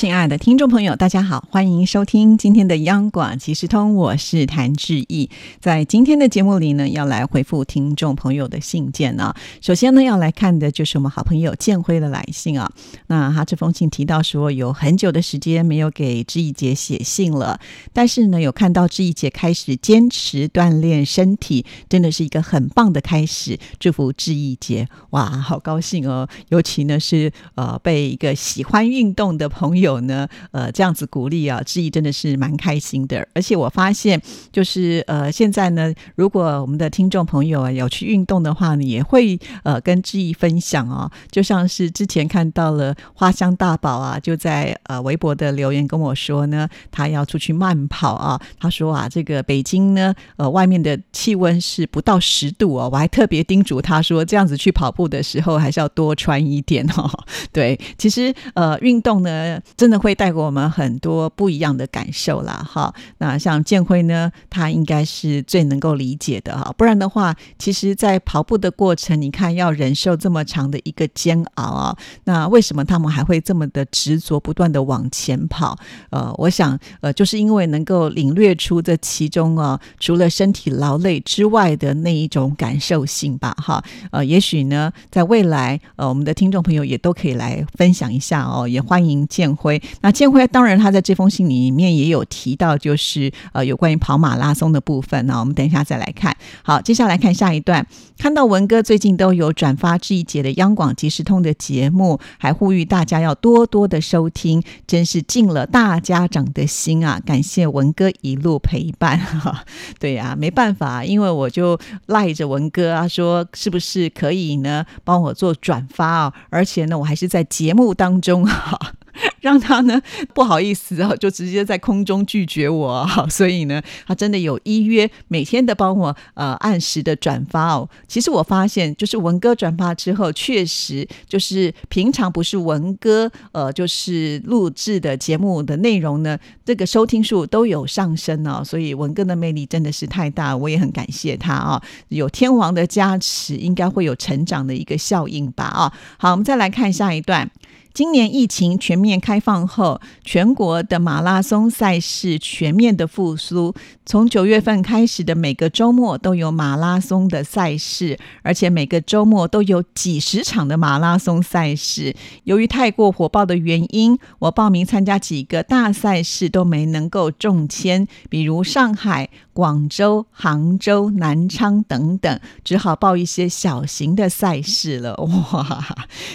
亲爱的听众朋友，大家好，欢迎收听今天的央广即时通，我是谭志毅。在今天的节目里呢，要来回复听众朋友的信件呢。首先呢，要来看的就是我们好朋友建辉的来信啊。那他这封信提到说，有很久的时间没有给志毅姐写信了，但是呢，有看到志毅姐开始坚持锻炼身体，真的是一个很棒的开始。祝福志毅姐，哇，好高兴哦！尤其呢是呃被一个喜欢运动的朋友。有呢，呃，这样子鼓励啊，志毅真的是蛮开心的。而且我发现，就是呃，现在呢，如果我们的听众朋友啊有去运动的话呢，也会呃跟志毅分享哦。就像是之前看到了花香大宝啊，就在呃微博的留言跟我说呢，他要出去慢跑啊。他说啊，这个北京呢，呃，外面的气温是不到十度哦。我还特别叮嘱他说，这样子去跑步的时候还是要多穿一点哦。对，其实呃，运动呢。真的会带给我们很多不一样的感受啦，哈。那像建辉呢，他应该是最能够理解的哈。不然的话，其实，在跑步的过程，你看要忍受这么长的一个煎熬啊，那为什么他们还会这么的执着，不断的往前跑？呃，我想，呃，就是因为能够领略出这其中啊，除了身体劳累之外的那一种感受性吧，哈。呃，也许呢，在未来，呃，我们的听众朋友也都可以来分享一下哦，也欢迎建辉。那建辉当然，他在这封信里面也有提到，就是呃有关于跑马拉松的部分呢。我们等一下再来看。好，接下来看下一段，看到文哥最近都有转发这一节的央广即时通的节目，还呼吁大家要多多的收听，真是尽了大家长的心啊！感谢文哥一路陪伴。哈，对呀，没办法，因为我就赖着文哥啊，说是不是可以呢，帮我做转发啊？而且呢，我还是在节目当中哈。让他呢不好意思啊，就直接在空中拒绝我，所以呢，他真的有依约每天的帮我呃按时的转发哦。其实我发现，就是文哥转发之后，确实就是平常不是文哥呃就是录制的节目的内容呢，这个收听数都有上升哦。所以文哥的魅力真的是太大，我也很感谢他啊。有天王的加持，应该会有成长的一个效应吧啊。好，我们再来看下一段。今年疫情全面开放后，全国的马拉松赛事全面的复苏。从九月份开始的每个周末都有马拉松的赛事，而且每个周末都有几十场的马拉松赛事。由于太过火爆的原因，我报名参加几个大赛事都没能够中签，比如上海。广州、杭州、南昌等等，只好报一些小型的赛事了。哇，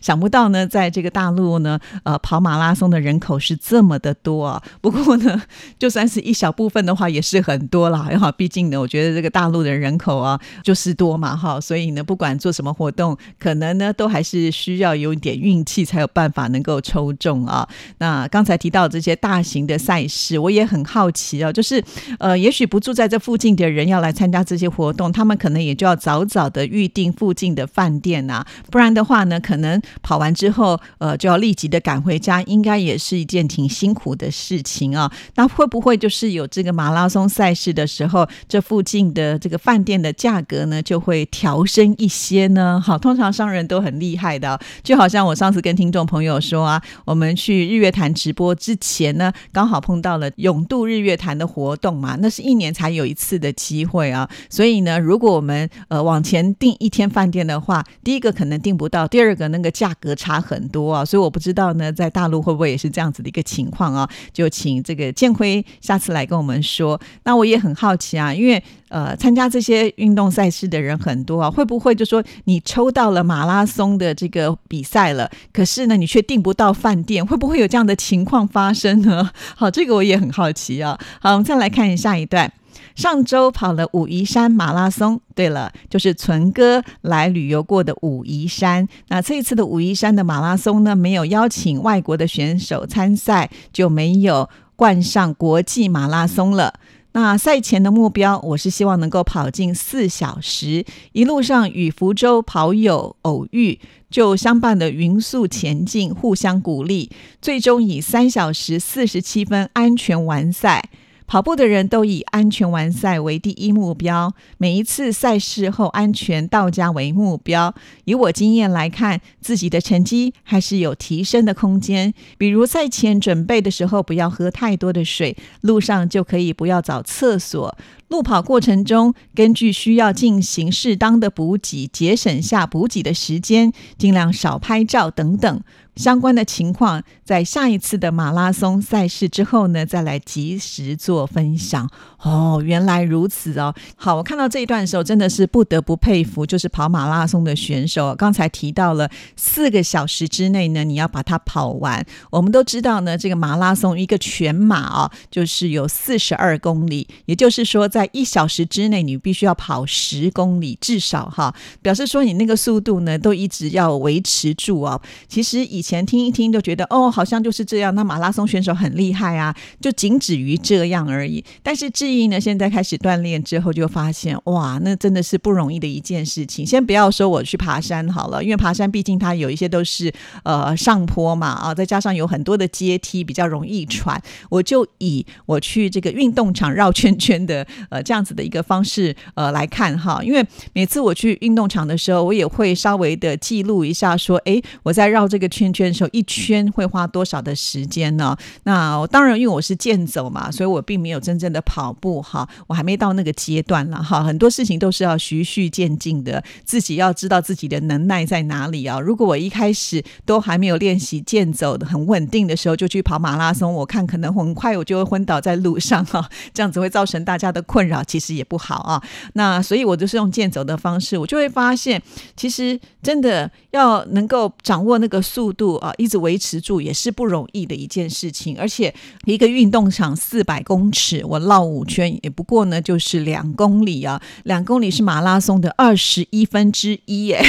想不到呢，在这个大陆呢，呃，跑马拉松的人口是这么的多啊。不过呢，就算是一小部分的话，也是很多了。哈，毕竟呢，我觉得这个大陆的人口啊，就是多嘛，哈。所以呢，不管做什么活动，可能呢，都还是需要有一点运气，才有办法能够抽中啊。那刚才提到这些大型的赛事，我也很好奇啊，就是呃，也许不住在。在这附近的人要来参加这些活动，他们可能也就要早早的预定附近的饭店呐，不然的话呢，可能跑完之后，呃，就要立即的赶回家，应该也是一件挺辛苦的事情啊。那会不会就是有这个马拉松赛事的时候，这附近的这个饭店的价格呢，就会调升一些呢？好，通常商人都很厉害的，就好像我上次跟听众朋友说啊，我们去日月潭直播之前呢，刚好碰到了永渡日月潭的活动嘛，那是一年才有。一次的机会啊，所以呢，如果我们呃往前订一天饭店的话，第一个可能订不到，第二个那个价格差很多啊，所以我不知道呢，在大陆会不会也是这样子的一个情况啊？就请这个建辉下次来跟我们说。那我也很好奇啊，因为呃参加这些运动赛事的人很多啊，会不会就说你抽到了马拉松的这个比赛了，可是呢你却订不到饭店，会不会有这样的情况发生呢？好，这个我也很好奇啊。好，我们再来看下一段。上周跑了武夷山马拉松，对了，就是存哥来旅游过的武夷山。那这一次的武夷山的马拉松呢，没有邀请外国的选手参赛，就没有冠上国际马拉松了。那赛前的目标，我是希望能够跑进四小时，一路上与福州跑友偶遇，就相伴的匀速前进，互相鼓励，最终以三小时四十七分安全完赛。跑步的人都以安全完赛为第一目标，每一次赛事后安全到家为目标。以我经验来看，自己的成绩还是有提升的空间。比如赛前准备的时候，不要喝太多的水，路上就可以不要找厕所。路跑过程中，根据需要进行适当的补给，节省下补给的时间，尽量少拍照等等。相关的情况，在下一次的马拉松赛事之后呢，再来及时做分享。哦，原来如此哦。好，我看到这一段的时候，真的是不得不佩服，就是跑马拉松的选手。刚才提到了四个小时之内呢，你要把它跑完。我们都知道呢，这个马拉松一个全马啊，就是有四十二公里，也就是说，在一小时之内，你必须要跑十公里，至少哈，表示说你那个速度呢，都一直要维持住啊。其实以前。前听一听就觉得哦，好像就是这样。那马拉松选手很厉害啊，就仅止于这样而已。但是志毅呢，现在开始锻炼之后，就发现哇，那真的是不容易的一件事情。先不要说我去爬山好了，因为爬山毕竟它有一些都是呃上坡嘛啊，再加上有很多的阶梯，比较容易喘。我就以我去这个运动场绕圈圈的呃这样子的一个方式呃来看哈，因为每次我去运动场的时候，我也会稍微的记录一下，说哎，我在绕这个圈圈。的时候一圈会花多少的时间呢？那当然，因为我是健走嘛，所以我并没有真正的跑步哈，我还没到那个阶段了哈。很多事情都是要循序渐进的，自己要知道自己的能耐在哪里啊。如果我一开始都还没有练习健走的很稳定的时候，就去跑马拉松，我看可能很快我就会昏倒在路上哈，这样子会造成大家的困扰，其实也不好啊。那所以我就是用健走的方式，我就会发现，其实真的要能够掌握那个速度。度啊，一直维持住也是不容易的一件事情，而且一个运动场四百公尺，我绕五圈也不过呢，就是两公里啊，两公里是马拉松的二十一分之一耶。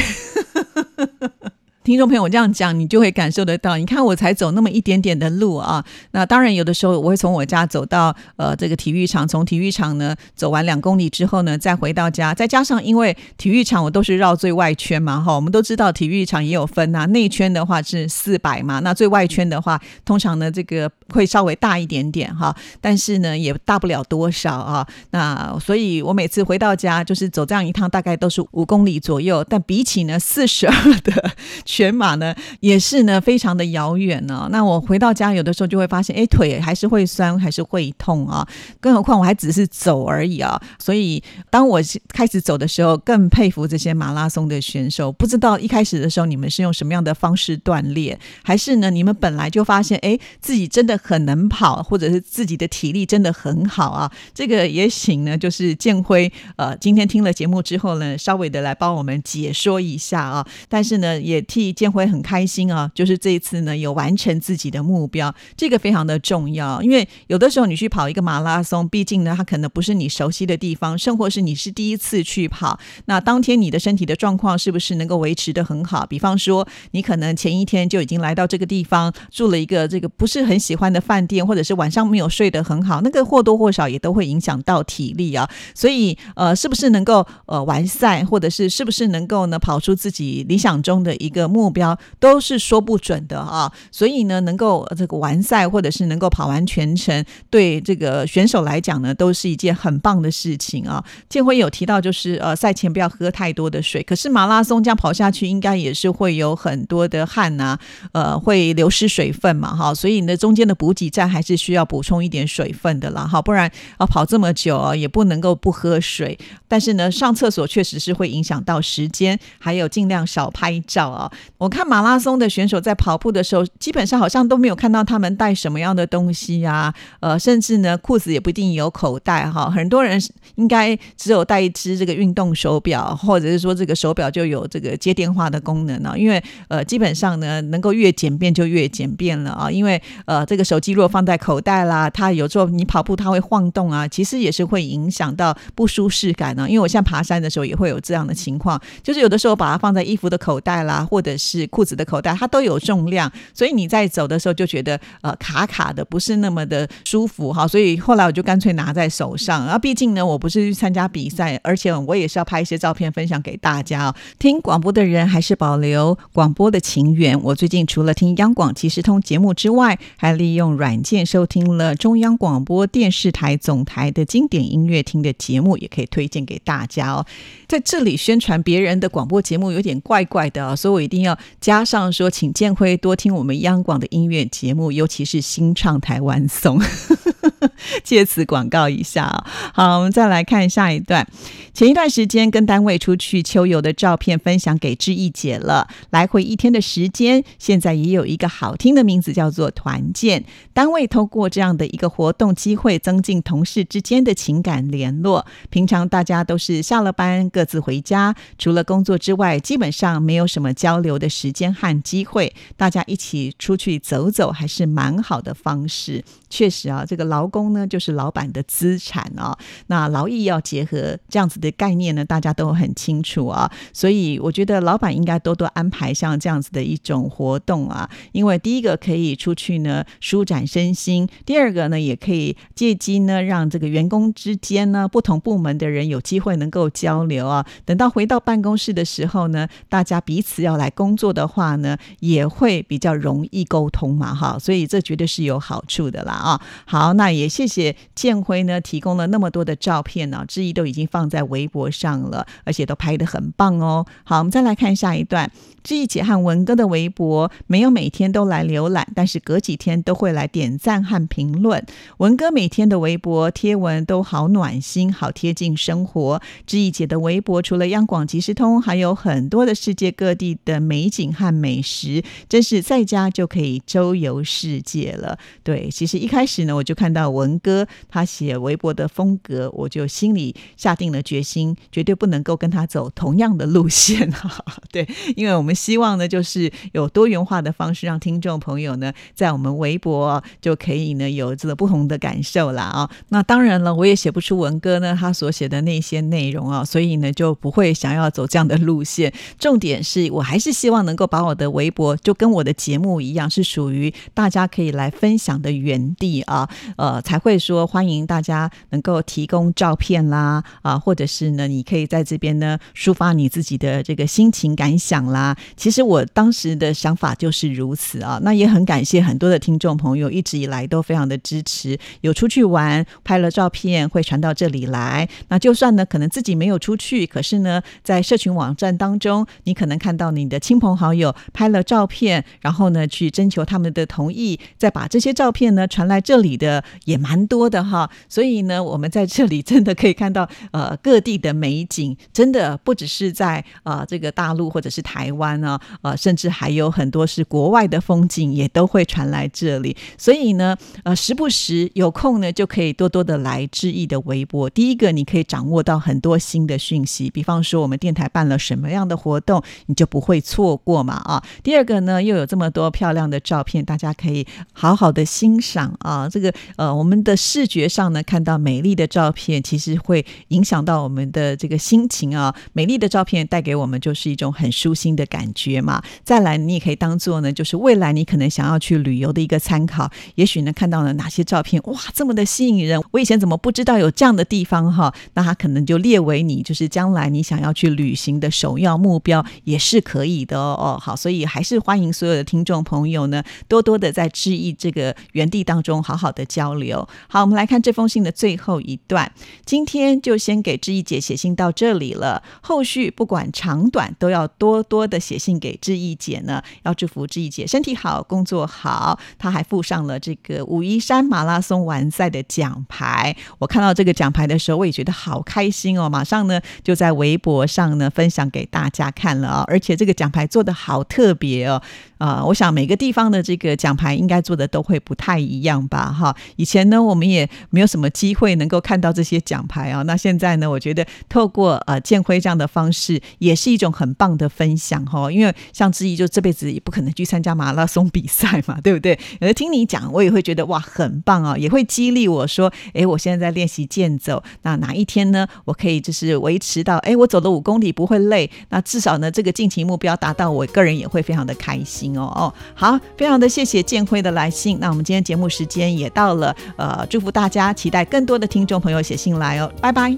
听众朋友，我这样讲，你就会感受得到。你看，我才走那么一点点的路啊。那当然，有的时候我会从我家走到呃这个体育场，从体育场呢走完两公里之后呢，再回到家。再加上因为体育场我都是绕最外圈嘛，哈，我们都知道体育场也有分啊。内圈的话是四百嘛，那最外圈的话，通常呢这个会稍微大一点点哈，但是呢也大不了多少啊。那所以我每次回到家就是走这样一趟，大概都是五公里左右。但比起呢四十二的。全马呢也是呢，非常的遥远呢。那我回到家，有的时候就会发现，哎，腿还是会酸，还是会痛啊。更何况我还只是走而已啊。所以当我开始走的时候，更佩服这些马拉松的选手。不知道一开始的时候，你们是用什么样的方式锻炼，还是呢，你们本来就发现，哎，自己真的很能跑，或者是自己的体力真的很好啊？这个也请呢，就是建辉，呃，今天听了节目之后呢，稍微的来帮我们解说一下啊。但是呢，也替。建辉很开心啊，就是这一次呢有完成自己的目标，这个非常的重要。因为有的时候你去跑一个马拉松，毕竟呢它可能不是你熟悉的地方，甚或是你是第一次去跑。那当天你的身体的状况是不是能够维持的很好？比方说你可能前一天就已经来到这个地方住了一个这个不是很喜欢的饭店，或者是晚上没有睡得很好，那个或多或少也都会影响到体力啊。所以呃，是不是能够呃完赛，或者是是不是能够呢跑出自己理想中的一个。目标都是说不准的啊，所以呢，能够这个完赛或者是能够跑完全程，对这个选手来讲呢，都是一件很棒的事情啊。建辉有提到，就是呃，赛前不要喝太多的水，可是马拉松这样跑下去，应该也是会有很多的汗呐，呃，会流失水分嘛，哈，所以呢，中间的补给站还是需要补充一点水分的啦，哈，不然啊，跑这么久啊，也不能够不喝水。但是呢，上厕所确实是会影响到时间，还有尽量少拍照啊。我看马拉松的选手在跑步的时候，基本上好像都没有看到他们带什么样的东西啊，呃，甚至呢裤子也不一定有口袋哈。很多人应该只有带一只这个运动手表，或者是说这个手表就有这个接电话的功能呢。因为呃，基本上呢能够越简便就越简便了啊。因为呃，这个手机如果放在口袋啦，它有时候你跑步它会晃动啊，其实也是会影响到不舒适感呢。因为我现在爬山的时候也会有这样的情况，就是有的时候把它放在衣服的口袋啦，或者是裤子的口袋，它都有重量，所以你在走的时候就觉得呃卡卡的，不是那么的舒服哈。所以后来我就干脆拿在手上。啊，毕竟呢，我不是去参加比赛，而且我也是要拍一些照片分享给大家哦。听广播的人还是保留广播的情缘。我最近除了听央广即时通节目之外，还利用软件收听了中央广播电视台总台的经典音乐厅的节目，也可以推荐给大家哦。在这里宣传别人的广播节目有点怪怪的啊，所以我一定要加上说，请建辉多听我们央广的音乐节目，尤其是新唱台湾颂。借此广告一下啊！好，我们再来看下一段。前一段时间跟单位出去秋游的照片分享给志毅姐了，来回一天的时间，现在也有一个好听的名字叫做团建。单位通过这样的一个活动机会，增进同事之间的情感联络。平常大家都是下了班各自回家，除了工作之外，基本上没有什么交流的时间和机会。大家一起出去走走，还是蛮好的方式。确实啊，这个劳工呢，就是老板的资产啊。那劳逸要结合，这样子的概念呢，大家都很清楚啊。所以我觉得老板应该多多安排像这样子的一种活动啊。因为第一个可以出去呢舒展身心，第二个呢也可以借机呢让这个员工之间呢不同部门的人有机会能够交流啊。等到回到办公室的时候呢，大家彼此要来工作的话呢，也会比较容易沟通嘛哈。所以这绝对是有好处的啦。啊，好，那也也谢谢建辉呢，提供了那么多的照片呢，志毅都已经放在微博上了，而且都拍的很棒哦。好，我们再来看下一段。志毅姐和文哥的微博没有每天都来浏览，但是隔几天都会来点赞和评论。文哥每天的微博贴文都好暖心，好贴近生活。志毅姐的微博除了央广即时通，还有很多的世界各地的美景和美食，真是在家就可以周游世界了。对，其实一开始呢，我就看到文哥他写微博的风格，我就心里下定了决心，绝对不能够跟他走同样的路线。对，因为我们。希望呢，就是有多元化的方式，让听众朋友呢，在我们微博就可以呢有这个不同的感受啦啊。那当然了，我也写不出文哥呢他所写的那些内容啊，所以呢就不会想要走这样的路线。重点是我还是希望能够把我的微博就跟我的节目一样，是属于大家可以来分享的原地啊。呃，才会说欢迎大家能够提供照片啦啊，或者是呢，你可以在这边呢抒发你自己的这个心情感想啦。其实我当时的想法就是如此啊，那也很感谢很多的听众朋友一直以来都非常的支持，有出去玩拍了照片会传到这里来。那就算呢可能自己没有出去，可是呢在社群网站当中，你可能看到你的亲朋好友拍了照片，然后呢去征求他们的同意，再把这些照片呢传来这里的也蛮多的哈。所以呢我们在这里真的可以看到呃各地的美景，真的不只是在呃这个大陆或者是台湾。呢，呃，甚至还有很多是国外的风景，也都会传来这里。所以呢，呃，时不时有空呢，就可以多多的来致意的微博。第一个，你可以掌握到很多新的讯息，比方说我们电台办了什么样的活动，你就不会错过嘛啊。第二个呢，又有这么多漂亮的照片，大家可以好好的欣赏啊。这个呃，我们的视觉上呢，看到美丽的照片，其实会影响到我们的这个心情啊。美丽的照片带给我们就是一种很舒心的感。觉嘛，再来你也可以当做呢，就是未来你可能想要去旅游的一个参考。也许呢看到了哪些照片，哇，这么的吸引人，我以前怎么不知道有这样的地方哈？那它可能就列为你就是将来你想要去旅行的首要目标，也是可以的哦。哦好，所以还是欢迎所有的听众朋友呢，多多的在致意这个原地当中好好的交流。好，我们来看这封信的最后一段，今天就先给志毅姐写信到这里了，后续不管长短都要多多的。写信给志毅姐呢，要祝福志毅姐身体好，工作好。她还附上了这个武夷山马拉松完赛的奖牌。我看到这个奖牌的时候，我也觉得好开心哦。马上呢，就在微博上呢分享给大家看了啊。而且这个奖牌做的好特别哦。啊，我想每个地方的这个奖牌应该做的都会不太一样吧？哈，以。前呢，我们也没有什么机会能够看到这些奖牌啊。那现在呢，我觉得透过呃建辉这样的方式，也是一种很棒的分享哈。因为像志毅就这辈子也不可能去参加马拉松比赛嘛，对不对？而听你讲，我也会觉得哇，很棒啊，也会激励我说，哎，我现在在练习健走，那哪一天呢，我可以就是维持到，哎，我走了五公里不会累，那至少呢，这个近期目标达到，我个人也会非常的开心哦哦。好，非常的谢谢建辉的来信。那我们今天节目时间也到了，呃，祝福大家，期待更多的听众朋友写信来哦，拜拜。